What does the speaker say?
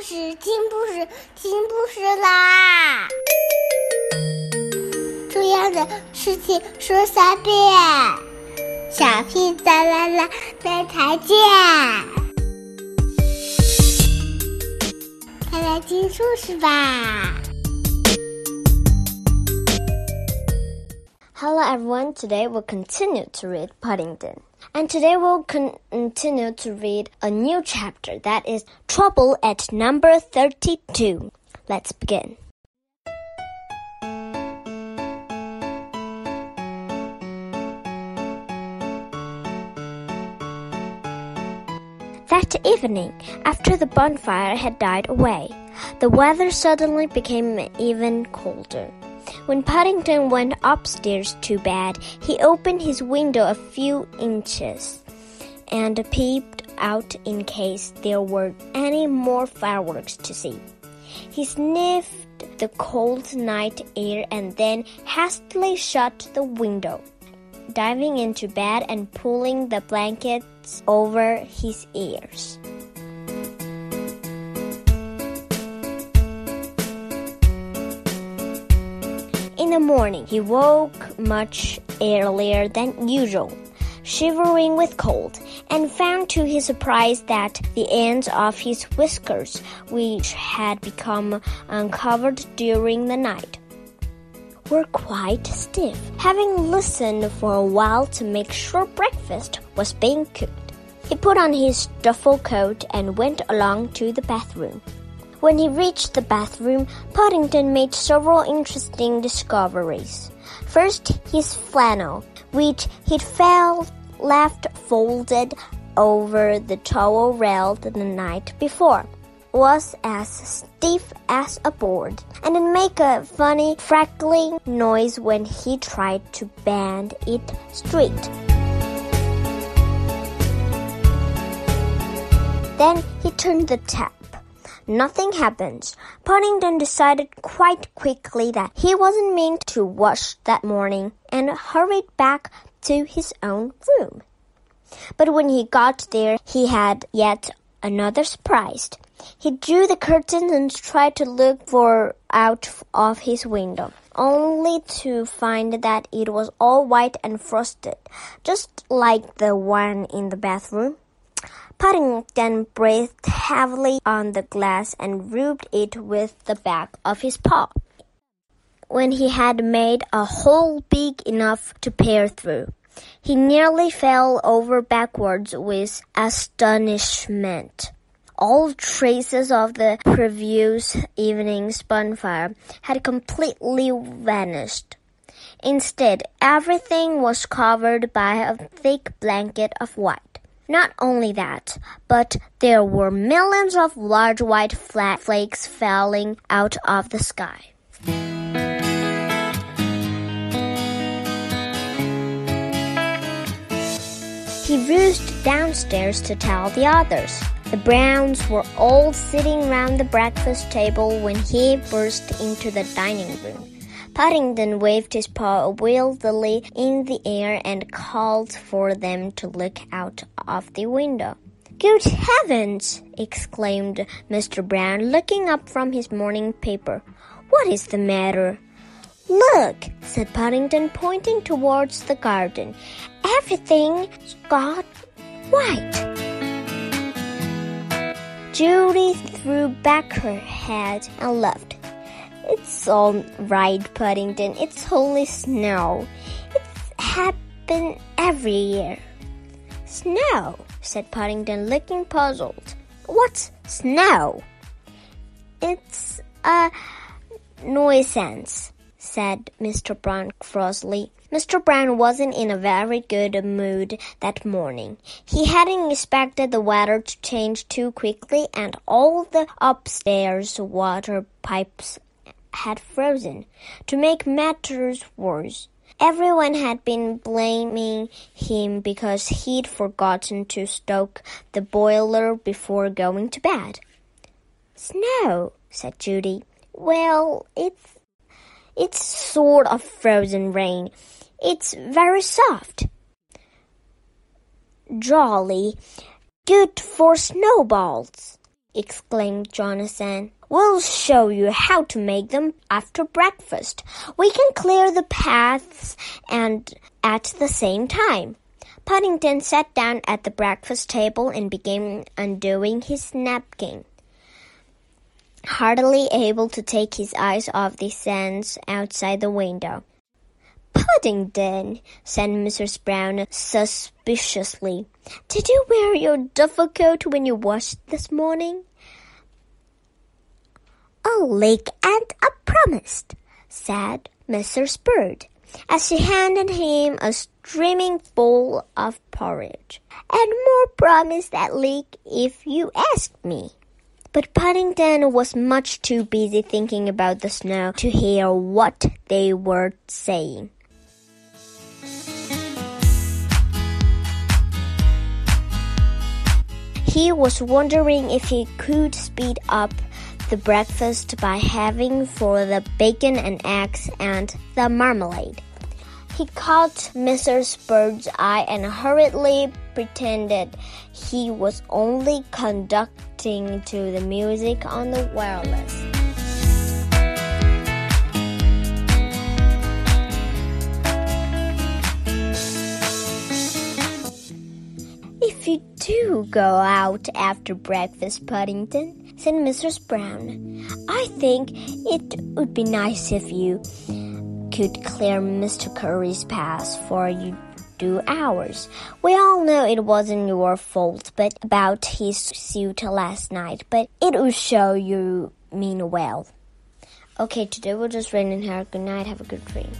事，听故事，听故事啦！重要的事情说三遍，小屁哒啦啦，明天见！快来听故事吧！Hello everyone, today we'll continue to read Paddington. And today we'll continue to read a new chapter that is Trouble at number 32. Let's begin. That evening, after the bonfire had died away, the weather suddenly became even colder. When Paddington went upstairs to bed, he opened his window a few inches and peeped out in case there were any more fireworks to see. He sniffed the cold night air and then hastily shut the window, diving into bed and pulling the blankets over his ears. In the morning, he woke much earlier than usual, shivering with cold, and found to his surprise that the ends of his whiskers, which had become uncovered during the night, were quite stiff, having listened for a while to make sure breakfast was being cooked. He put on his duffel coat and went along to the bathroom. When he reached the bathroom, Paddington made several interesting discoveries. First, his flannel, which he'd felt left folded over the towel rail the night before, was as stiff as a board, and it made a funny crackling noise when he tried to bend it straight. Then he turned the tap nothing happened. Paddington decided quite quickly that he wasn't meant to wash that morning and hurried back to his own room. But when he got there, he had yet another surprise. He drew the curtains and tried to look for out of his window, only to find that it was all white and frosted, just like the one in the bathroom. Paddington breathed heavily on the glass and rubbed it with the back of his paw. When he had made a hole big enough to peer through, he nearly fell over backwards with astonishment. All traces of the previous evening's bonfire had completely vanished. Instead, everything was covered by a thick blanket of white. Not only that, but there were millions of large white flat flakes falling out of the sky. He roost downstairs to tell the others. The Browns were all sitting round the breakfast table when he burst into the dining room. Paddington waved his paw wildly in the air and called for them to look out of the window. Good heavens! exclaimed Mr. Brown, looking up from his morning paper. What is the matter? Look, said Paddington, pointing towards the garden. Everything's got white. Judy threw back her head and laughed. It's all right, Paddington. It's only snow. It's happened every year. Snow, said Paddington, looking puzzled. What's snow? It's a nuisance, said Mr. Brown crossly. Mr. Brown wasn't in a very good mood that morning. He hadn't expected the weather to change too quickly, and all the upstairs water pipes had frozen. To make matters worse, everyone had been blaming him because he'd forgotten to stoke the boiler before going to bed. Snow, said Judy. Well, it's it's sort of frozen rain. It's very soft. Jolly. Good for snowballs, exclaimed Jonathan. We'll show you how to make them after breakfast. We can clear the paths and at the same time. Paddington sat down at the breakfast table and began undoing his napkin. Hardly able to take his eyes off the sands outside the window. Paddington, said Mrs. Brown suspiciously, did you wear your duffel coat when you washed this morning? A like and a promise, said Mrs. Bird, as she handed him a streaming bowl of porridge. And more promise that leak if you ask me. But Paddington was much too busy thinking about the snow to hear what they were saying. He was wondering if he could speed up the breakfast by having for the bacon and eggs and the marmalade. He caught Mrs. Bird's eye and hurriedly pretended he was only conducting to the music on the wireless. You do go out after breakfast, Paddington, said Mrs. Brown, I think it would be nice if you could clear Mr. Curry's path for you do ours. We all know it wasn't your fault, but about his suit last night, but it will show you mean well. Okay, today we'll just rain in here. Good night. Have a good dream.